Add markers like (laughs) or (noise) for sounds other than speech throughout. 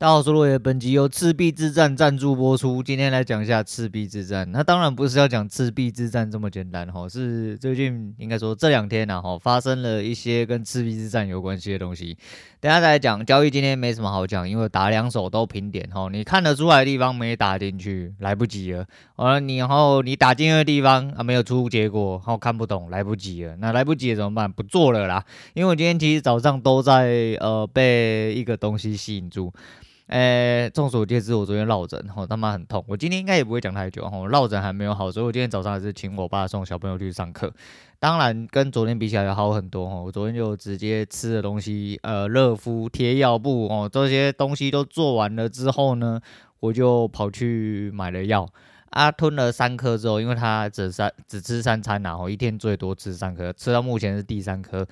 大家好，我是落叶，本集由赤壁之战赞助播出。今天来讲一下赤壁之战。那当然不是要讲赤壁之战这么简单哈，是最近应该说这两天呐哈，发生了一些跟赤壁之战有关系的东西。等下再来讲交易，今天没什么好讲，因为打两手都平点哈，你看得出来的地方没打进去，来不及了。完了，你然后你打进去的地方啊没有出结果，然后看不懂，来不及了。那来不及了怎么办？不做了啦，因为我今天其实早上都在呃被一个东西吸引住。诶，众所皆知，我昨天落枕，吼他妈很痛。我今天应该也不会讲太久，吼落枕还没有好，所以我今天早上还是请我爸送小朋友去上课。当然，跟昨天比起来要好很多，吼我昨天就直接吃的东西，呃，热敷、贴药布，哦，这些东西都做完了之后呢，我就跑去买了药。啊，吞了三颗之后，因为他只三只吃三餐，然后一天最多吃三颗，吃到目前是第三颗。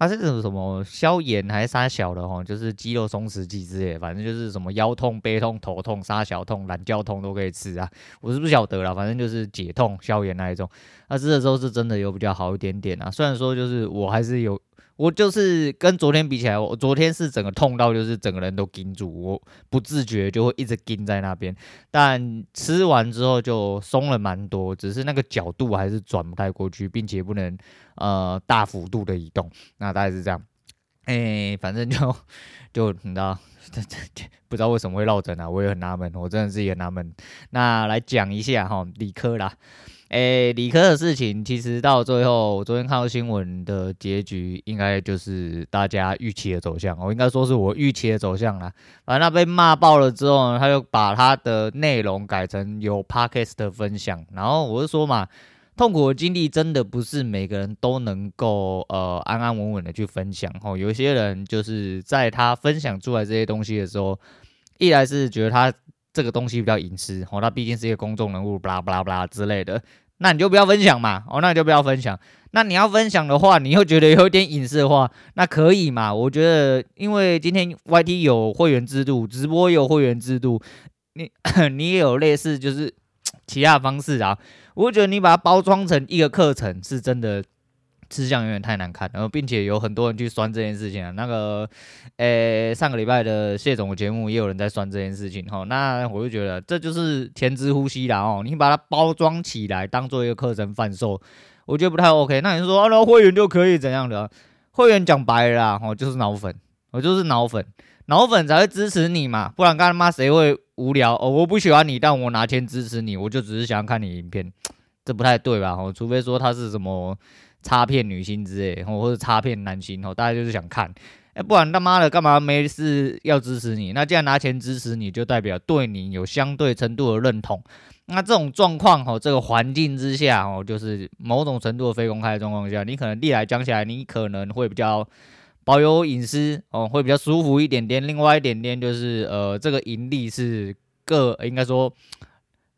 它是什么什么消炎还是杀小的哦？就是肌肉松弛剂之类，反正就是什么腰痛、背痛、头痛、杀小痛、懒觉痛都可以吃啊。我是不晓得啦，反正就是解痛消炎那一种。那吃的时候是真的有比较好一点点啊。虽然说就是我还是有。我就是跟昨天比起来，我昨天是整个痛到就是整个人都紧住，我不自觉就会一直紧在那边。但吃完之后就松了蛮多，只是那个角度还是转不太过去，并且不能呃大幅度的移动。那大概是这样，哎、反正就就你知道，不知道为什么会落枕啊，我也很纳闷，我真的是也纳闷。那来讲一下哈，理科啦。诶、理科的事情其实到最后，我昨天看到新闻的结局，应该就是大家预期的走向。我应该说是我预期的走向啦。反正他被骂爆了之后呢，他就把他的内容改成有 podcast 的分享。然后我就说嘛，痛苦的经历真的不是每个人都能够呃安安稳稳的去分享。哦，有些人就是在他分享出来这些东西的时候，一来是觉得他。这个东西比较隐私哦，他毕竟是一个公众人物，巴拉巴拉巴拉之类的，那你就不要分享嘛，哦，那你就不要分享。那你要分享的话，你又觉得有点隐私的话，那可以嘛？我觉得，因为今天 YT 有会员制度，直播有会员制度，你 (coughs) 你也有类似就是 (tsk) 其他方式啊，我觉得你把它包装成一个课程，是真的。吃相有点太难看，然后并且有很多人去酸这件事情啊。那个，诶、上个礼拜的谢总的节目也有人在酸这件事情哈。那我就觉得这就是前之呼吸啦哦。你把它包装起来当做一个课程贩售，我觉得不太 OK。那你说啊，那会员就可以怎样的？会员讲白了啦，哦，就是脑粉，我就是脑粉，脑粉才会支持你嘛。不然干他妈谁会无聊哦？我不喜欢你，但我拿钱支持你，我就只是想要看你影片，这不太对吧？哦，除非说他是什么。插片女星之类，或者插片男星，哦大家就是想看，哎，不然他妈的干嘛没事要支持你？那既然拿钱支持你，就代表对你有相对程度的认同。那这种状况，哦，这个环境之下，哦，就是某种程度的非公开的状况下，你可能历来讲起来，你可能会比较保有隐私，哦，会比较舒服一点点。另外一点点就是，呃，这个盈利是各应该说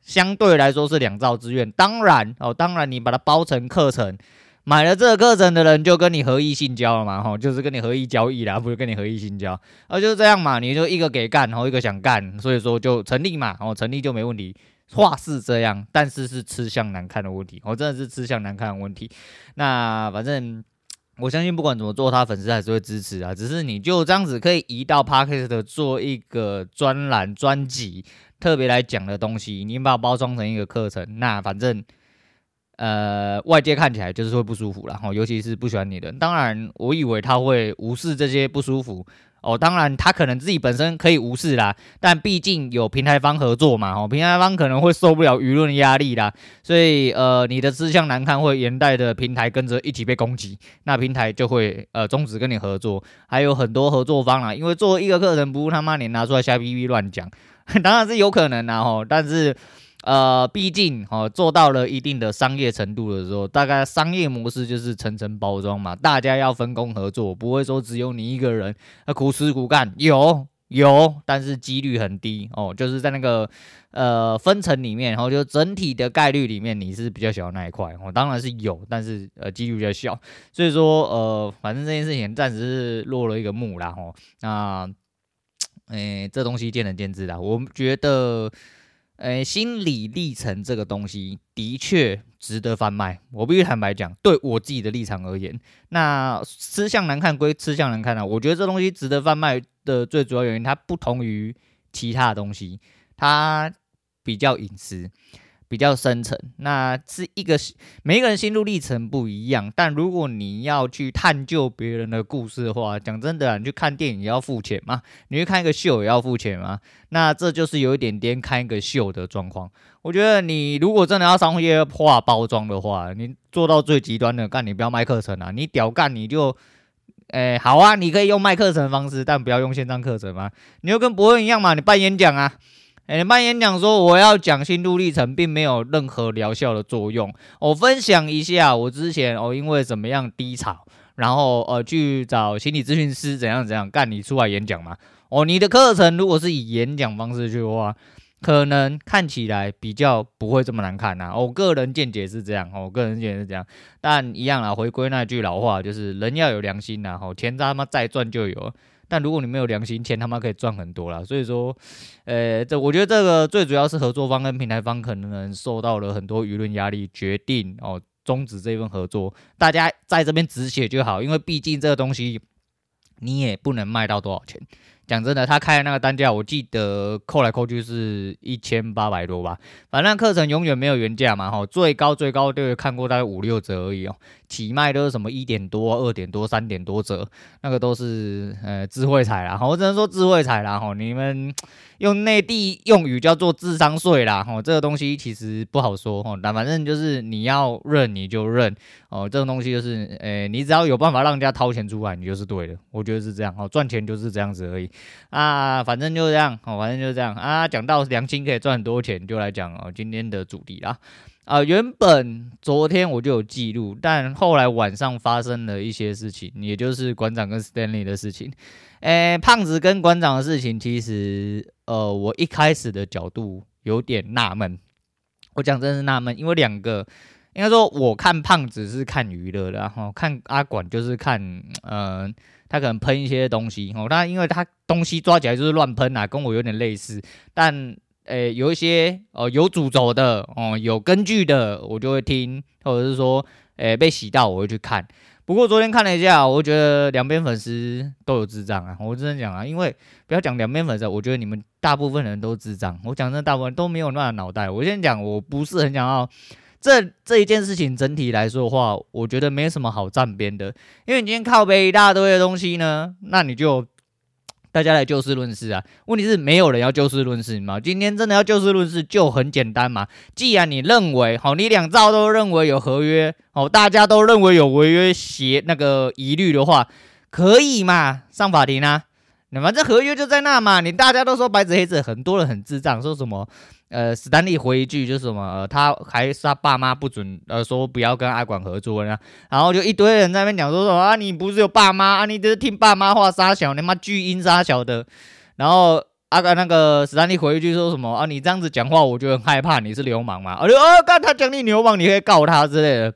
相对来说是两造之愿。当然，哦，当然你把它包成课程。买了这个课程的人就跟你合意性交了嘛，吼，就是跟你合意交易啦，不是跟你合意性交，啊，就是这样嘛，你就一个给干，然后一个想干，所以说就成立嘛，哦，成立就没问题。话是这样，但是是吃相难看的问题，我真的是吃相难看的问题。那反正我相信不管怎么做，他粉丝还是会支持啊，只是你就这样子可以移到 Podcast 做一个专栏专辑，特别来讲的东西，你把它包装成一个课程，那反正。呃，外界看起来就是会不舒服啦，哈，尤其是不喜欢你的。当然，我以为他会无视这些不舒服哦。当然，他可能自己本身可以无视啦，但毕竟有平台方合作嘛，哦，平台方可能会受不了舆论压力啦。所以，呃，你的吃相难看，会连带的平台跟着一起被攻击，那平台就会呃终止跟你合作。还有很多合作方啦，因为做一个课程，不如他妈你拿出来瞎逼逼乱讲，(laughs) 当然是有可能啦，哈，但是。呃，毕竟哦，做到了一定的商业程度的时候，大概商业模式就是层层包装嘛，大家要分工合作，不会说只有你一个人，那苦吃苦干，有有，但是几率很低哦，就是在那个呃分层里面，然后就整体的概率里面，你是比较小的那一块哦，当然是有，但是呃几率比较小，所以说呃，反正这件事情暂时是落了一个幕啦吼，那，诶，这东西见仁见智啦，我觉得。诶，心理历程这个东西的确值得贩卖。我必须坦白讲，对我自己的立场而言，那吃相难看归吃相难看啊，我觉得这东西值得贩卖，的最主要原因，它不同于其他的东西，它比较隐私。比较深层，那是一个每一个人心路历程不一样。但如果你要去探究别人的故事的话，讲真的啊，你去看电影也要付钱吗？你去看一个秀也要付钱吗？那这就是有一点点看一个秀的状况。我觉得你如果真的要商业化包装的话，你做到最极端的，干你不要卖课程啊！你屌干你就，哎，好啊，你可以用卖课程的方式，但不要用线上课程嘛。你就跟博恩一样嘛，你办演讲啊。哎，办演讲说我要讲心路历程，并没有任何疗效的作用。我分享一下我之前哦，因为怎么样低潮，然后呃去找心理咨询师，怎样怎样干，你出来演讲嘛。哦，你的课程如果是以演讲方式去的话，可能看起来比较不会这么难看呐。我个人见解是这样，我个人见解是这样。但一样啊，回归那句老话，就是人要有良心呐。吼，钱他妈再赚就有。但如果你没有良心，钱他妈可以赚很多啦。所以说，呃，这我觉得这个最主要是合作方跟平台方可能受到了很多舆论压力，决定哦终止这份合作。大家在这边止血就好，因为毕竟这个东西你也不能卖到多少钱。讲真的，他开的那个单价，我记得扣来扣去是一千八百多吧。反正课程永远没有原价嘛，哈，最高最高都有看过大概五六折而已哦。起卖都是什么一点多、二点多、三点多折，那个都是呃智慧彩啦。我只能说智慧彩啦，哈，你们用内地用语叫做智商税啦，哈，这个东西其实不好说，哈，但反正就是你要认你就认哦，这种东西就是，呃，你只要有办法让人家掏钱出来，你就是对的，我觉得是这样，哦，赚钱就是这样子而已。啊，反正就这样，哦，反正就这样啊。讲到良心可以赚很多钱，就来讲哦，今天的主题啦。啊，原本昨天我就有记录，但后来晚上发生了一些事情，也就是馆长跟 Stanley 的事情。诶、胖子跟馆长的事情，其实呃，我一开始的角度有点纳闷。我讲真是纳闷，因为两个应该说，我看胖子是看娱乐的，然后看阿管就是看嗯。他可能喷一些东西哦，那因为他东西抓起来就是乱喷啊，跟我有点类似。但诶、有一些哦、有主轴的哦、有根据的，我就会听，或者是说诶、被洗到，我会去看。不过昨天看了一下，我觉得两边粉丝都有智障啊！我真的讲啊，因为不要讲两边粉丝，我觉得你们大部分人都智障。我讲真的，大部分都没有那脑袋。我先讲，我不是很想要。这这一件事情整体来说的话，我觉得没什么好站边的，因为你今天靠背一大堆的东西呢，那你就大家来就事论事啊。问题是没有人要就事论事嘛？今天真的要就事论事就很简单嘛。既然你认为好，你两造都认为有合约，好，大家都认为有违约协那个疑虑的话，可以嘛？上法庭啊？那么这合约就在那嘛？你大家都说白纸黑字，很多人很智障，说什么？呃，史丹利回一句就是什么，呃、他还是他爸妈不准，呃，说不要跟阿管合作呢，然后就一堆人在那边讲说什么啊，你不是有爸妈啊，你这是听爸妈话杀小，你妈巨婴杀小的，然后阿管那个史丹利回一句说什么啊，你这样子讲话，我就很害怕，你是流氓嘛，啊就啊，他讲你流氓，你可以告他之类的，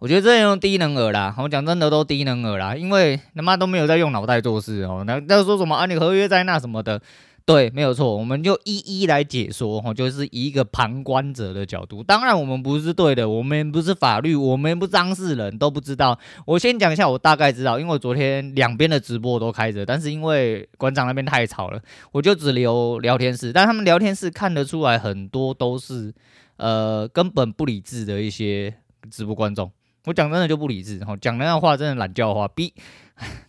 我觉得这种低能儿啦，我讲真的都低能儿啦，因为他妈都没有在用脑袋做事哦，那那说什么啊，你合约在那什么的。对，没有错，我们就一一来解说哈，就是以一个旁观者的角度。当然，我们不是对的，我们不是法律，我们不当事人，都不知道。我先讲一下，我大概知道，因为我昨天两边的直播都开着，但是因为馆长那边太吵了，我就只留聊天室。但他们聊天室看得出来，很多都是呃根本不理智的一些直播观众。我讲真的就不理智，哈，讲那样话真的懒叫话，比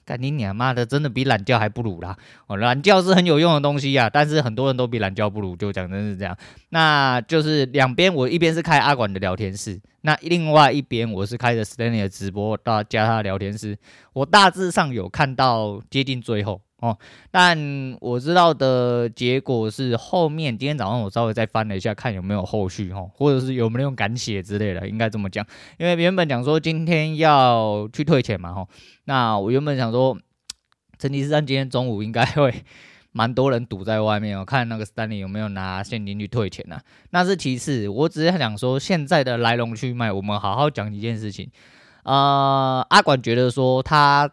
干你娘妈的，真的比懒觉还不如啦。哦，懒觉是很有用的东西啊，但是很多人都比懒觉不如，就讲真是这样。那就是两边，我一边是开阿管的聊天室，那另外一边我是开着 Stanley 的直播，到加他的聊天室。我大致上有看到接近最后。哦，但我知道的结果是后面今天早上我稍微再翻了一下，看有没有后续哈，或者是有没有改写之类的，应该这么讲。因为原本讲说今天要去退钱嘛哈，那我原本想说，成吉思汗今天中午应该会蛮多人堵在外面哦，看那个 Stanley 有没有拿现金去退钱呐、啊。那是其次，我只是想说现在的来龙去脉，我们好好讲一件事情。呃，阿管觉得说他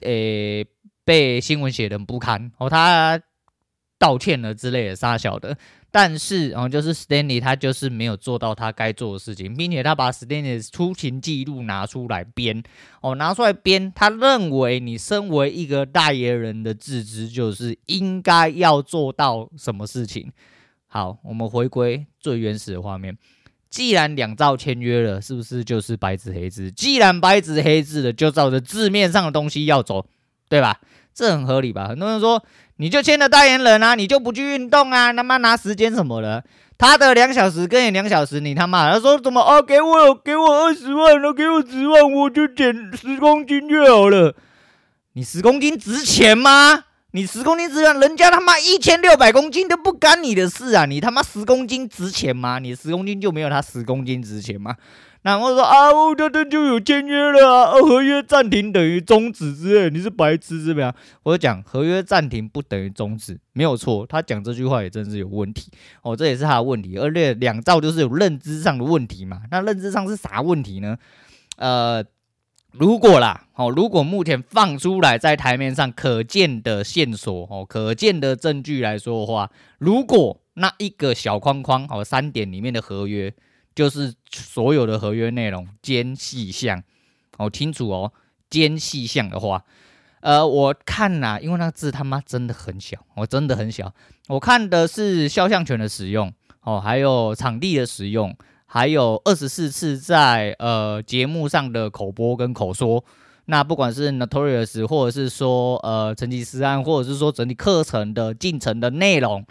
诶。被新闻写得很不堪哦，他道歉了之类的，杀小的。但是，然后就是 Stanley 他就是没有做到他该做的事情，并且他把 Stanley 出勤记录拿出来编，哦，拿出来编。他认为你身为一个代言人的自知，就是应该要做到什么事情。好，我们回归最原始的画面。既然两造签约了，是不是就是白纸黑字？既然白纸黑字的，就照着字面上的东西要走，对吧？这很合理吧？很多人说。你就签了代言人啊，你就不去运动啊？他妈拿时间什么的？他的两小时跟你两小时，你他妈他说怎么啊？给我给我二十万了，给我十万，我就减十公斤就好了。你十公斤值钱吗？你十公斤值钱？人家他妈一千六百公斤都不干你的事啊！你他妈十公斤值钱吗？你十公斤就没有他十公斤值钱吗？然后说啊，我这这就有签约了啊，合约暂停等于终止之类，你是白痴是不是？我就讲合约暂停不等于终止，没有错。他讲这句话也真是有问题哦，这也是他的问题。而且两造就是有认知上的问题嘛，那认知上是啥问题呢？呃，如果啦，哦，如果目前放出来在台面上可见的线索哦，可见的证据来说的话，如果那一个小框框哦，三点里面的合约。就是所有的合约内容兼细项，好清楚哦。兼细项的话，呃，我看呐、因为那个字他妈真的很小，我真的很小。我看的是肖像权的使用，哦，还有场地的使用，还有二十四次在呃节目上的口播跟口说。那不管是 Notorious，或者是说呃成吉思汗，或者是说整体课程的进程的内容。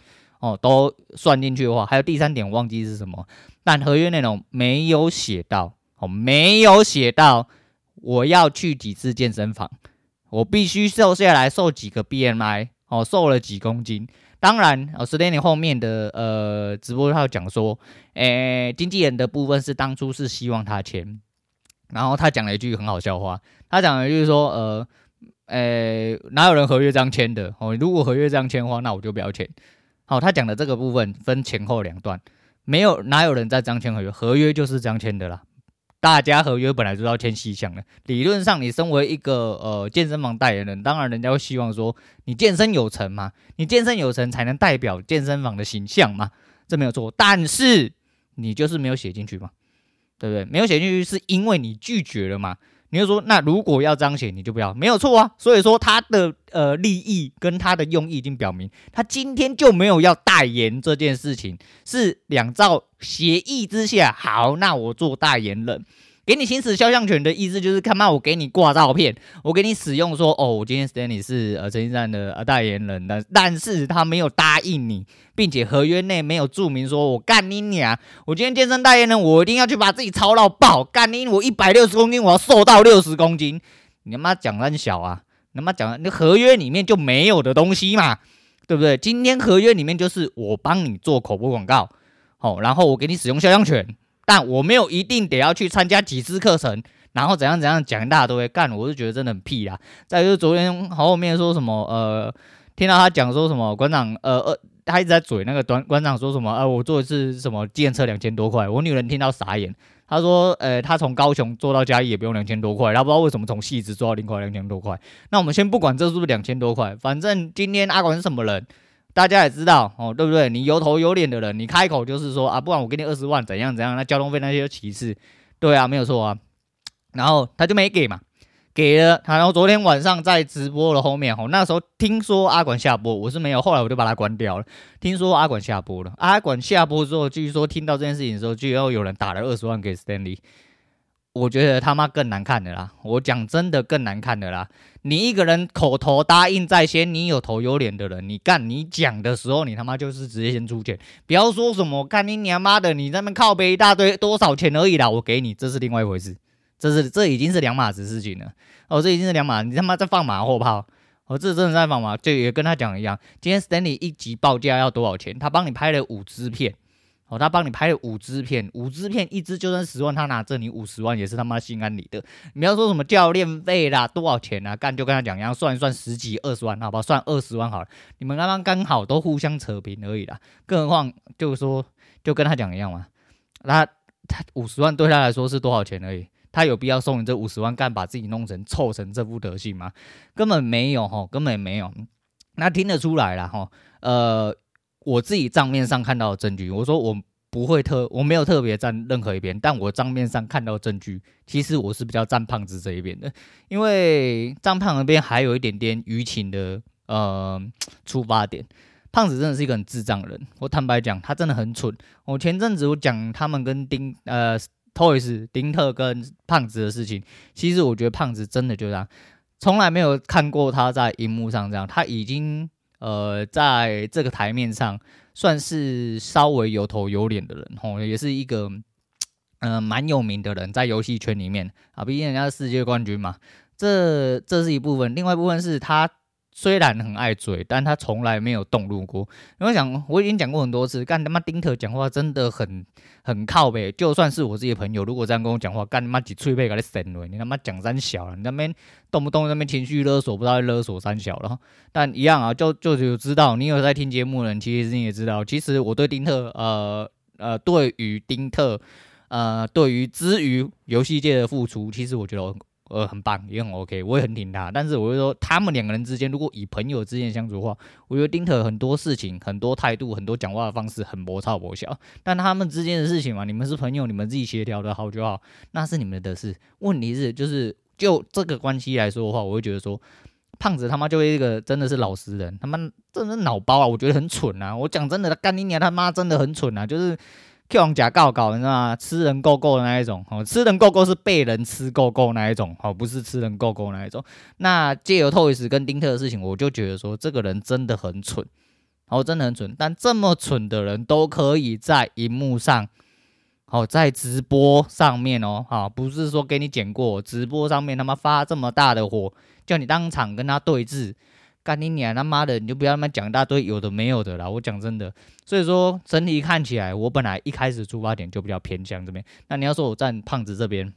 哦，都算进去的话，还有第三点我忘记是什么，但合约内容没有写到，哦，没有写到我要去几次健身房，我必须瘦下来，瘦几个 BMI，哦，瘦了几公斤。当然，哦，Stanley 后面的呃直播他有讲说，诶，经纪人的部分是当初是希望他签，然后他讲了一句很好笑话，他讲了就是说，呃，诶，哪有人合约这样签的？哦，如果合约这样签的话，那我就不要签。好，他讲的这个部分分前后两段，没有哪有人在这样签合约，合约就是这样签的啦。大家合约本来就要签细项的，理论上你身为一个呃健身房代言人，当然人家会希望说你健身有成嘛，你健身有成才能代表健身房的形象嘛，这没有错。但是你就是没有写进去嘛，对不对？没有写进去是因为你拒绝了嘛。你就说，那如果要彰显，你就不要，没有错啊。所以说他的呃利益跟他的用意已经表明，他今天就没有要代言这件事情，是两造协议之下，好，那我做代言人。给你行使肖像权的意思就是，看嘛，我给你挂照片，我给你使用说，哦，我今天 Stanley 是呃成吉思汗的呃代言人，但但是他没有答应你，并且合约内没有注明说我干你娘，我今天健身代言人，我一定要去把自己操到爆，干你，我一百六十公斤，我要瘦到六十公斤，你他妈讲很小啊，你他妈讲那合约里面就没有的东西嘛，对不对？今天合约里面就是我帮你做口播广告，好，然后我给你使用肖像权。但我没有一定得要去参加几次课程，然后怎样怎样讲，大家都会干，我就觉得真的很屁啦。再就是昨天后面说什么，呃，听到他讲说什么馆长，呃呃，他一直在嘴那个馆馆长说什么，呃，我坐一次什么计程车两千多块，我女人听到傻眼。他说，呃，他从高雄坐到嘉义也不用两千多块，他不知道为什么从汐止坐到林口两千多块。那我们先不管这是不是两千多块，反正今天阿馆是什么人？大家也知道哦，对不对？你有头有脸的人，你开口就是说啊，不然我给你二十万，怎样怎样？那交通费那些就其次，对啊，没有错啊。然后他就没给嘛，给了他。然后昨天晚上在直播的后面，哦，那时候听说阿管下播，我是没有，后来我就把它关掉了。听说阿管下播了，阿管下播之后，据说听到这件事情的时候，就要有人打了二十万给 Stanley。我觉得他妈更难看的啦！我讲真的更难看的啦！你一个人口头答应在先，你有头有脸的人，你干你讲的时候，你他妈就是直接先出钱，不要说什么干你娘妈的，你那边靠背一大堆多少钱而已啦，我给你，这是另外一回事，这是这已经是两码子事情了。哦，这已经是两码，你他妈在放马后炮！哦，这真的在放马，就也跟他讲一样，今天 Stanley 一集报价要多少钱？他帮你拍了五支片。哦，他帮你拍了五支片，五支片一支就算十万，他拿这你五十万也是他妈心安理得。你要说什么教练费啦，多少钱啊？干就跟他讲一样，算一算十几二十万，好不好？算二十万好了，你们刚刚刚好都互相扯平而已啦。更何况就是说，就跟他讲一样嘛，那他五十万对他来说是多少钱而已？他有必要送你这五十万干，把自己弄成臭成这副德行吗？根本没有哈，根本没有。那听得出来了哈，呃。我自己账面上看到的证据，我说我不会特，我没有特别站任何一边，但我账面上看到证据，其实我是比较站胖子这一边的，因为站胖那边还有一点点舆情的呃出发点。胖子真的是一个很智障的人，我坦白讲，他真的很蠢。我前阵子我讲他们跟丁呃 Toys 丁特跟胖子的事情，其实我觉得胖子真的就这样，从来没有看过他在荧幕上这样，他已经呃在这个台面上算是稍微有头有脸的人吼，也是一个嗯、蛮有名的人，在游戏圈里面啊，毕竟人家是世界冠军嘛，这这是一部分，另外一部分是他。虽然很爱嘴，但他从来没有动怒过。我想，我已经讲过很多次，干他妈丁特讲话真的很很靠北。就算是我自己朋友，如果这样跟我讲话，干他妈几脆背给你神了，你他妈讲三小了，你那边动不动那边情绪勒索，不知道勒索三小了。但一样啊，就就有知道，你有在听节目的人，其实你也知道，其实我对丁特，呃呃，对于丁特，呃，对于之于游戏界的付出，其实我觉得我。呃，很棒，也很 OK，我也很挺他。但是我会说，他们两个人之间，如果以朋友之间相处的话，我觉得丁特很多事情、很多态度、很多讲话的方式很魔超魔小。但他们之间的事情嘛，你们是朋友，你们自己协调的好就好，那是你们的事。问题是，就是就这个关系来说的话，我会觉得说，胖子他妈就是一个真的是老实人，他妈真的脑包啊，我觉得很蠢啊。我讲真的，他干你娘他妈真的很蠢啊，就是。用假告告，你知道吗？吃人够够的那一种，哦，吃人够够是被人吃够够那一种，哦，不是吃人够够那一种。那借由 Toys 跟丁特的事情，我就觉得说，这个人真的很蠢，哦，真的很蠢。但这么蠢的人都可以在荧幕上，哦，在直播上面哦，哈，不是说给你剪过，直播上面他妈发这么大的火，叫你当场跟他对峙。干你娘他妈的，你就不要他妈讲一大堆有的没有的啦！我讲真的，所以说整体看起来，我本来一开始出发点就比较偏向这边。那你要说我站胖子这边，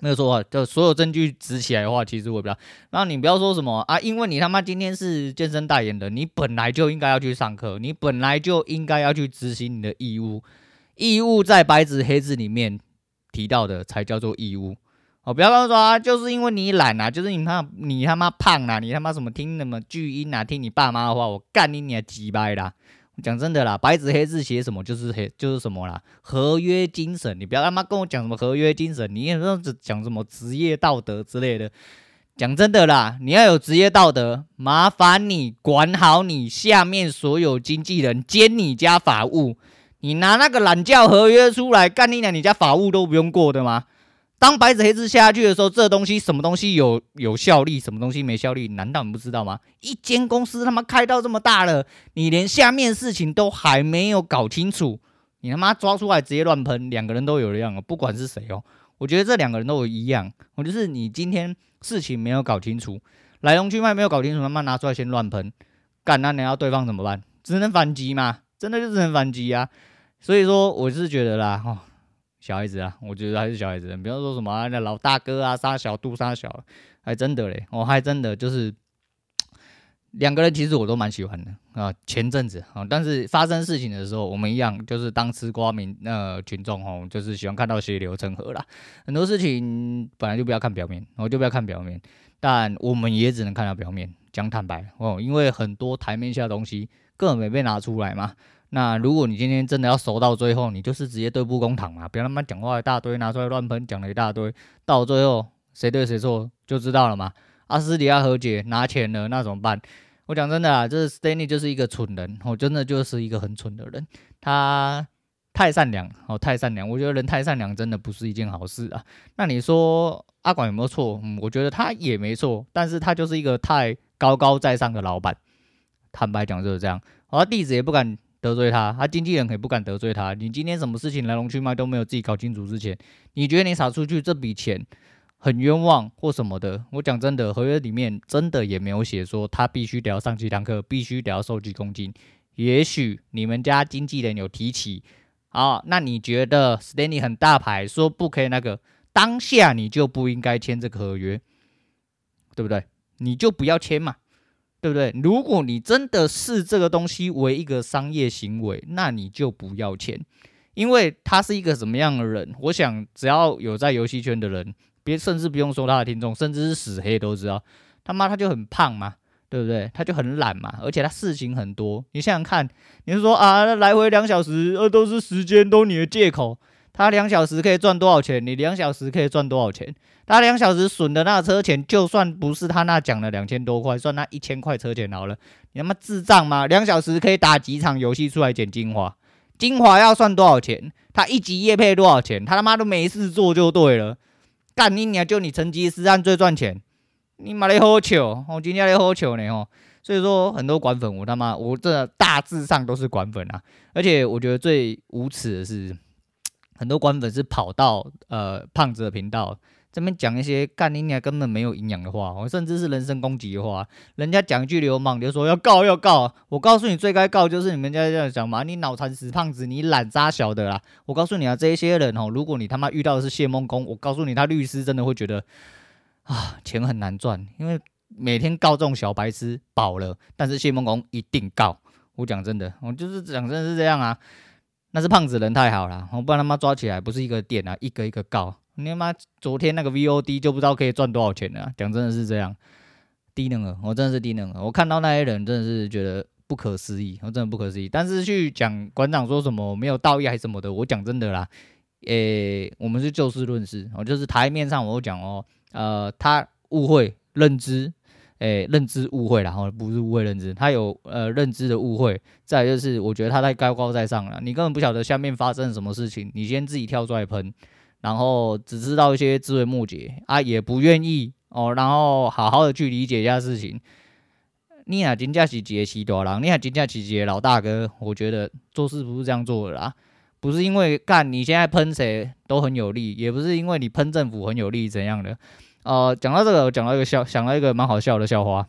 没有说话，就所有证据指起来的话，其实我比较。然后你不要说什么啊，因为你他妈今天是健身代言人，你本来就应该要去上课，你本来就应该要去执行你的义务，义务在白纸黑字里面提到的才叫做义务。哦，不要跟我说啊，就是因为你懒啊，就是你他你他妈胖啊，你他妈什么听什么巨婴啊，听你爸妈的话，我干你你还鸡掰啦！讲真的啦，白纸黑字写什么就是黑就是什么啦，合约精神，你不要他妈跟我讲什么合约精神，你也这样子讲什么职业道德之类的。讲真的啦，你要有职业道德，麻烦你管好你下面所有经纪人兼你家法务，你拿那个懒觉合约出来干你娘，你家法务都不用过的吗？当白纸黑字下去的时候，这东西什么东西有有效力，什么东西没效力？难道你不知道吗？一间公司他妈开到这么大了，你连下面事情都还没有搞清楚，你他妈抓出来直接乱喷，两个人都有一样，不管是谁哦，我觉得这两个人都有一样，我就是你今天事情没有搞清楚，来龙去脉没有搞清楚，他妈拿出来先乱喷，干那你要对方怎么办？只能反击嘛，真的就只能反击啊！所以说，我是觉得啦，哦。小孩子啊，我觉得还是小孩子。比方说什么、啊、那老大哥啊，杀小杜杀小，还真的嘞，我还真的就是两个人，其实我都蛮喜欢的啊。前阵子啊，但是发生事情的时候，我们一样就是当吃瓜民呃群众哦，就是喜欢看到血流成河啦。很多事情本来就不要看表面，我就不要看表面，但我们也只能看到表面。讲坦白哦，因为很多台面下的东西根本没被拿出来嘛。那如果你今天真的要熟到最后，你就是直接对簿公堂嘛，不要他妈讲话一大堆，拿出来乱喷，讲了一大堆，到最后谁对谁错就知道了嘛。阿私底下和解拿钱了，那怎么办？我讲真的啊，这 Stanley 就是一个蠢人，我真的就是一个很蠢的人，他太善良哦，太善良，我觉得人太善良真的不是一件好事啊。那你说阿管有没有错？嗯，我觉得他也没错，但是他就是一个太高高在上的老板，坦白讲就是这样，而弟子也不敢。得罪他，他经纪人可以不敢得罪他。你今天什么事情来龙去脉都没有自己搞清楚之前，你觉得你撒出去这笔钱很冤枉或什么的？我讲真的，合约里面真的也没有写说他必须得要上几堂课，必须得要收几公斤。也许你们家经纪人有提起，啊，那你觉得 Stanley 很大牌，说不可以那个，当下你就不应该签这个合约，对不对？你就不要签嘛。对不对？如果你真的视这个东西为一个商业行为，那你就不要钱，因为他是一个什么样的人？我想只要有在游戏圈的人，别甚至不用说他的听众，甚至是死黑都知道，他妈他就很胖嘛，对不对？他就很懒嘛，而且他事情很多。你想想看，你是说啊，来回两小时，呃，都是时间，都你的借口。他两小时可以赚多少钱？你两小时可以赚多少钱？他两小时损的那个车钱，就算不是他那讲的两千多块，算那一千块车钱好了。你他妈智障吗？(laughs) 两小时可以打几场游戏出来捡精华？精华要算多少钱？他一集业配多少钱？他他妈都没事做就对了。干你娘！就你成吉思汗最赚钱。你妈的好糗！我今天来好糗呢哦，所以说很多管粉，我他妈我这大致上都是管粉啊。而且我觉得最无耻的是，很多官粉是跑到呃胖子的频道这边讲一些干你娘根本没有营养的话，我甚至是人身攻击的话。人家讲一句流氓，就说要告要告。我告诉你，最该告就是你们家这样讲嘛，你脑残死胖子，你懒渣小的啦。我告诉你啊，这一些人哦，如果你他妈遇到的是谢孟恭，我告诉你，他律师真的会觉得。啊，钱很难赚，因为每天告这种小白痴饱了，但是谢孟恭一定告。我讲真的，我就是讲真的是这样啊。那是胖子人太好了，我不然他妈抓起来不是一个店啊，一个一个告。你他妈昨天那个 VOD 就不知道可以赚多少钱了。讲真的是这样，低能儿，我真的是低能儿。我看到那些人真的是觉得不可思议，我真的不可思议。但是去讲馆长说什么没有道义还是什么的，我讲真的啦，诶、我们是就事论事，我就是台面上我讲哦。呃，他误会认知，诶、认知误会，然后不是误会认知，他有呃认知的误会。再就是，我觉得他太高高在上了，你根本不晓得下面发生了什么事情，你先自己跳出来喷，然后只知道一些枝微末节啊，也不愿意哦，然后好好的去理解一下事情。你俩真正是一个死大人，你俩真正是一个老大哥，我觉得做事不是这样做的啦。不是因为干你现在喷谁都很有利，也不是因为你喷政府很有利怎样的。呃，讲到这个，我讲到一个笑，想到一个蛮好笑的笑话。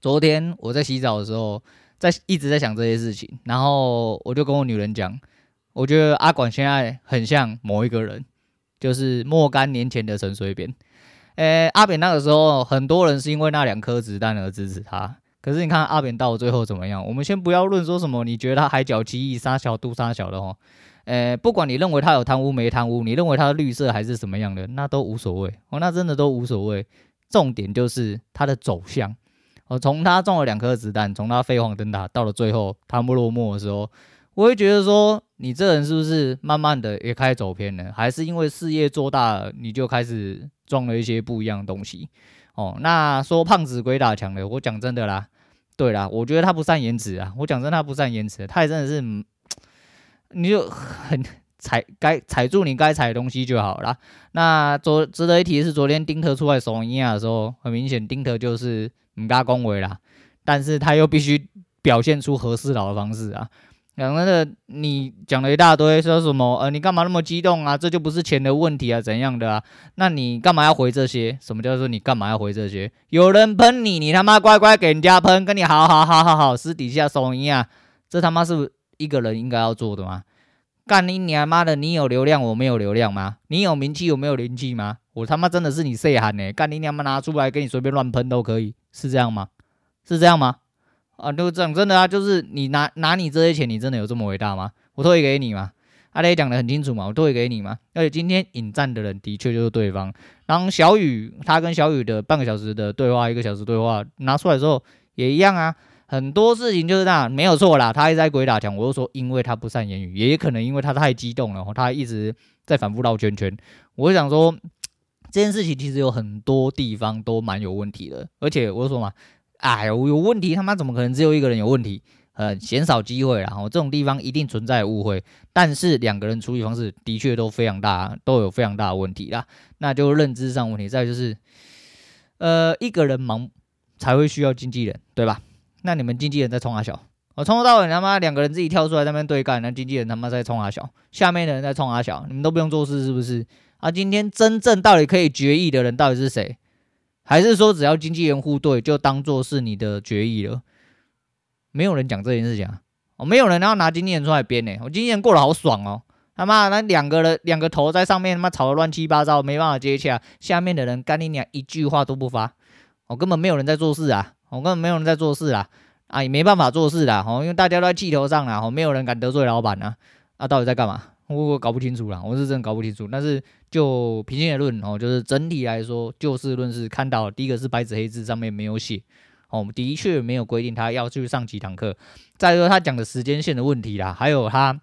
昨天我在洗澡的时候，在一直在想这些事情，然后我就跟我女人讲，我觉得阿管现在很像某一个人，就是若干年前的陈水扁。诶，阿扁那个时候，很多人是因为那两颗子弹而支持他。可是你看阿扁到最后怎么样？我们先不要论说什么，你觉得他海角七亿杀小杜杀小的哦，呃，不管你认为他有贪污没贪污，你认为他绿色还是什么样的，那都无所谓哦，那真的都无所谓。重点就是他的走向哦，从他中了两颗子弹，从他飞黄腾达到了最后他不落幕的时候，我会觉得说，你这人是不是慢慢的也开始走偏了？还是因为事业做大了，你就开始装了一些不一样的东西？哦，那说胖子鬼打墙的，我讲真的啦，对啦，我觉得他不善言辞啊，我讲真的他不善言辞，他也真的是，你就很踩该踩住你该踩的东西就好了。那昨值得一提的是，昨天丁特出来守营亚的时候，很明显丁特就是唔加恭维啦，但是他又必须表现出和事佬的方式啊。讲真的，你讲了一大堆，说什么呃，你干嘛那么激动啊？这就不是钱的问题啊，怎样的啊？那你干嘛要回这些？什么叫做你干嘛要回这些？有人喷你，你他妈乖乖给人家喷，跟你好好好好好，私底下收银啊？这他妈是一个人应该要做的吗？干你娘妈的！你有流量，我没有流量吗？你有名气，我没有名气吗？我他妈真的是你谁喊呢？干你娘妈拿出来给你随便乱喷都可以，是这样吗？是这样吗？啊，就讲真的啊，就是你拿拿你这些钱，你真的有这么伟大吗？我退给你嘛，阿雷讲得很清楚嘛，我退给你嘛。而且今天引战的人的确就是对方。然后小雨他跟小雨的半个小时的对话，一个小时对话拿出来之后也一样啊，很多事情就是这样，没有错啦。他一直在鬼打墙，我就说因为他不善言语，也可能因为他太激动了，他一直在反复绕圈圈。我想说这件事情其实有很多地方都蛮有问题的，而且我说嘛。哎呦，有问题，他妈怎么可能只有一个人有问题？呃，鲜少机会，然后这种地方一定存在误会，但是两个人处理方式的确都非常大，都有非常大的问题啦。那就认知上问题，再就是，呃，一个人忙才会需要经纪人，对吧？那你们经纪人在冲阿小，我从头到尾他妈两个人自己跳出来在那边对干，那经纪人他妈在冲阿小，下面的人在冲阿小，你们都不用做事是不是？啊，今天真正到底可以决议的人到底是谁？还是说，只要经纪人互对，就当做是你的决议了？没有人讲这件事情啊！哦，没有人要拿经纪人出来编呢。我经纪人过得好爽哦，他妈那两个人两个头在上面，他妈吵得乱七八糟，没办法接洽。下面的人干你娘一句话都不发，我根本没有人在做事啊！我根本没有人在做事啦！啊，也没办法做事啦！哦，因为大家都在气头上啦，哦，没有人敢得罪老板啊！啊，到底在干嘛？我我搞不清楚啦，我是真的搞不清楚。但是就平心而论哦，就是整体来说，就事论事，看到第一个是白纸黑字上面没有写哦，的确没有规定他要去上几堂课。再说他讲的时间线的问题啦，还有他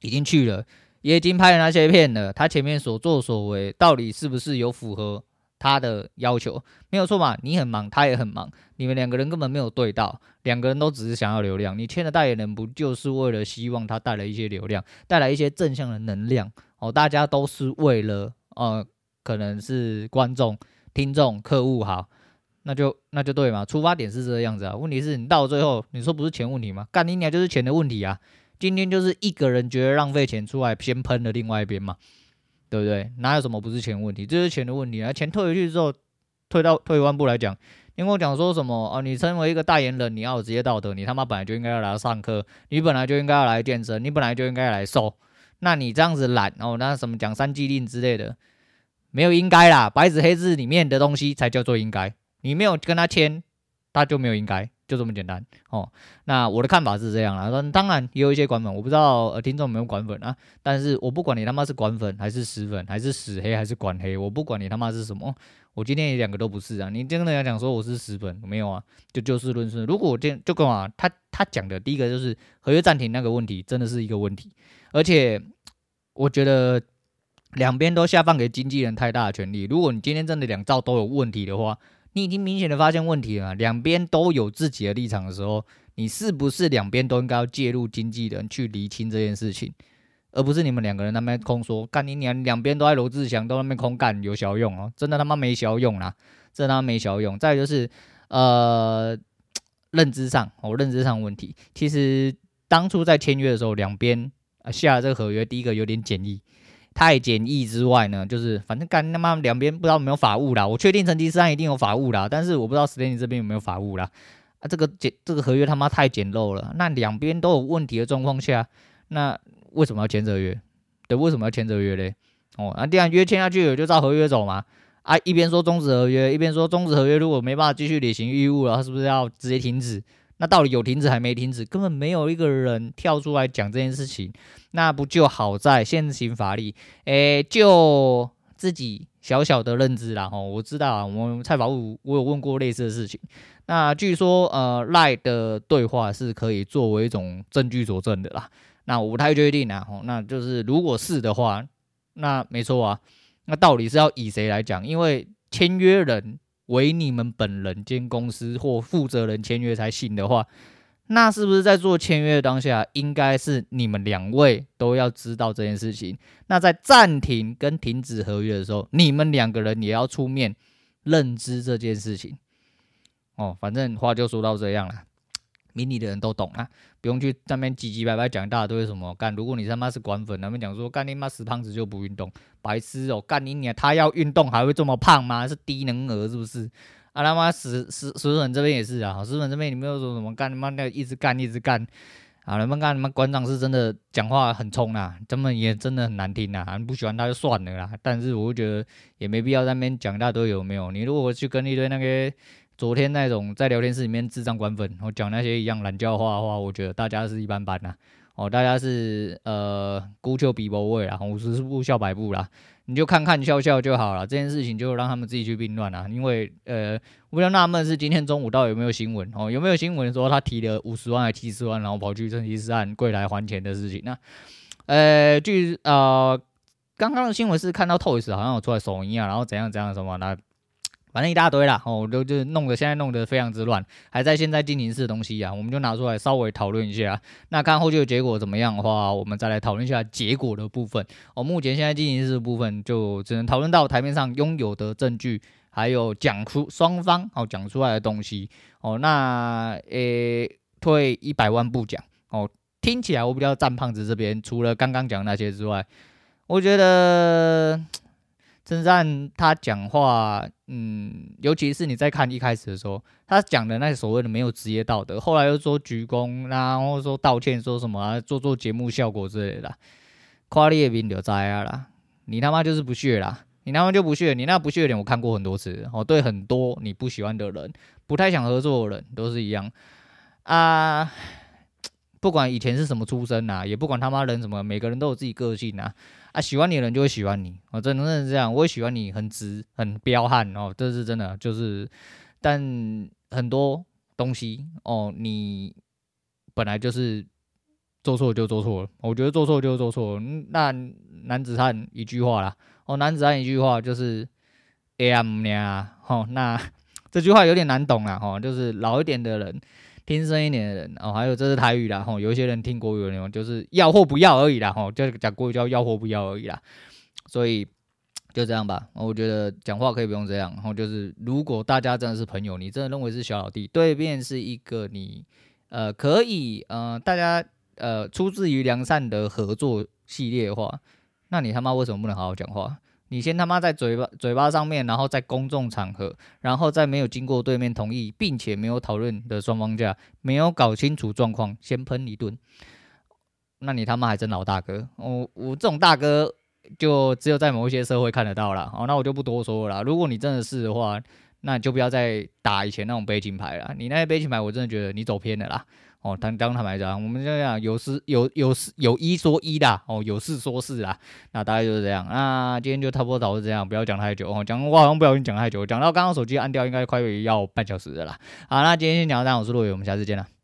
已经去了，也已经拍了那些片了，他前面所作所为到底是不是有符合他的要求？没有错嘛，你很忙，他也很忙，你们两个人根本没有对到，两个人都只是想要流量。你签的代言人不就是为了希望他带来一些流量，带来一些正向的能量？哦，大家都是为了呃，可能是观众、听众、客户好。那就那就对嘛，出发点是这个样子啊。问题是你到最后，你说不是钱问题吗？干你娘就是钱的问题啊！今天就是一个人觉得浪费钱出来先喷了另外一边嘛，对不对？哪有什么不是钱问题？这是钱的问题啊！钱退回去之后，退到退一万步来讲，你跟我讲说什么啊？你身为一个代言人，你要有职业道德，你他妈本来就应该要来上课，你本来就应该要来健身，你本来就应该要来瘦。那你这样子懒哦，那什么讲三季令之类的，没有应该啦，白纸黑字里面的东西才叫做应该。你没有跟他签，他就没有应该，就这么简单哦。那我的看法是这样啦，当然也有一些管粉，我不知道呃听众有没有管粉啊。但是我不管你他妈是管粉还是死粉还是死黑还是管黑，我不管你他妈是什么，我今天也两个都不是啊。你真的要讲说我是死粉，没有啊，就就事论事。如果我今天就跟我他他讲的第一个就是合约暂停那个问题，真的是一个问题，而且我觉得两边都下放给经纪人太大的权利。如果你今天真的两造都有问题的话，你已经明显的发现问题了，两边都有自己的立场的时候，你是不是两边都应该要介入经纪人去厘清这件事情，而不是你们两个人那边空说干你娘，两边都在罗志祥都那边空干有小用哦，真的他妈没小用啦，真的他妈没小用。再就是呃认知上哦，认知上问题，其实当初在签约的时候，两边下了这个合约，第一个有点简易。太简易之外呢，就是反正干他妈两边不知道有没有法务啦。我确定成吉思汗一定有法务啦，但是我不知道史丹尼这边有没有法务啦。啊，这个简这个合约他妈太简陋了。那两边都有问题的状况下，那为什么要签这个约？对，为什么要签这个约嘞？哦，那这样约签下去了，就照合约走嘛。啊，一边说终止合约，一边说终止合约，如果没办法继续履行义务了，他是不是要直接停止？那到底有停止还没停止？根本没有一个人跳出来讲这件事情。那不就好在现行法律？诶，就自己小小的认知啦。吼，我知道啊，我们蔡法务我有问过类似的事情。那据说呃赖的对话是可以作为一种证据佐证的啦。那我不太确定啊。吼，那就是如果是的话，那没错啊。那到底是要以谁来讲？因为签约人为你们本人兼公司或负责人签约才行的话。那是不是在做签约当下，应该是你们两位都要知道这件事情？那在暂停跟停止合约的时候，你们两个人也要出面认知这件事情。哦，反正话就说到这样了，明理的人都懂啊，不用去上面唧唧歪歪讲一大堆什么干。如果你他妈是管粉，他们讲说干你妈死胖子就不运动，白痴哦，干你娘，他要运动还会这么胖吗？是低能儿是不是？啊他妈死死死粉这边也是啊，死粉这边你们又说什么干他妈的一直干一直干啊？他们干他妈馆长是真的讲话很冲啊，他们也真的很难听啊，不喜欢他就算了啦。但是我觉得也没必要在那边讲一大堆有没有？你如果去跟一堆那个昨天那种在聊天室里面智障官粉，我讲那些一样懒叫话的话，我觉得大家是一般般呐。哦，大家是呃孤丘比伯位啦，五十步笑百步啦。你就看看笑笑就好了，这件事情就让他们自己去评断啦。因为呃，我比较纳闷是今天中午到底有没有新闻哦？有没有新闻说他提了五十万还七十万，然后跑去成吉思汗跪来还钱的事情？那呃，据呃刚刚的新闻是看到 Toys 好像有出来手淫啊，然后怎样怎样什么那。反正一大堆啦，哦，就就弄得现在弄得非常之乱，还在现在进行式的东西啊，我们就拿出来稍微讨论一下。那看后续的结果怎么样的话，我们再来讨论一下结果的部分。哦，目前现在进行式的部分就只能讨论到台面上拥有的证据，还有讲出双方哦讲出来的东西。哦，那诶、退一百万步讲，哦，听起来我比较站胖子这边，除了刚刚讲那些之外，我觉得。真正他讲话，嗯，尤其是你在看一开始的时候，他讲的那些所谓的没有职业道德，后来又说鞠躬，然后说道歉，说什么、啊、做做节目效果之类的，夸你的名就栽啊啦，你他妈就是不屑啦，你他妈就不屑，你那不屑的脸我看过很多次，哦，对很多你不喜欢的人，不太想合作的人都是一样啊。不管以前是什么出身呐、啊，也不管他妈人什么，每个人都有自己个性呐。啊，喜欢你的人就会喜欢你，哦，真的是这样。我也喜欢你，很直，很彪悍哦，这是真的。就是，但很多东西哦，你本来就是做错就做错了，我觉得做错就做错了。那男子汉一句话啦，哦，男子汉一句话就是“ “am 呀”，哦，那 (laughs) 这句话有点难懂啦，哦，就是老一点的人。听声一点的人哦，还有这是台语啦吼，有一些人听国语的那种，就是要或不要而已啦吼，就是讲国语叫要或不要而已啦，所以就这样吧。我觉得讲话可以不用这样，然后就是如果大家真的是朋友，你真的认为是小老弟，对面是一个你呃可以呃大家呃出自于良善的合作系列的话，那你他妈为什么不能好好讲话？你先他妈在嘴巴嘴巴上面，然后在公众场合，然后在没有经过对面同意，并且没有讨论的双方下，没有搞清楚状况，先喷一顿，那你他妈还真老大哥！我我这种大哥就只有在某一些社会看得到了。哦，那我就不多说了啦。如果你真的是的话，那你就不要再打以前那种悲情牌了。你那些悲情牌，我真的觉得你走偏了啦。哦，当当坦白讲，我们这样有事有有事有一说一的，哦，有事说事啦，那大概就是这样。那今天就差不多导致这样，不要讲太久哦，讲话好像不小心讲太久，讲到刚刚手机按掉，应该快要半小时的啦。好，那今天先讲到这样，我是陆伟，我们下次见了。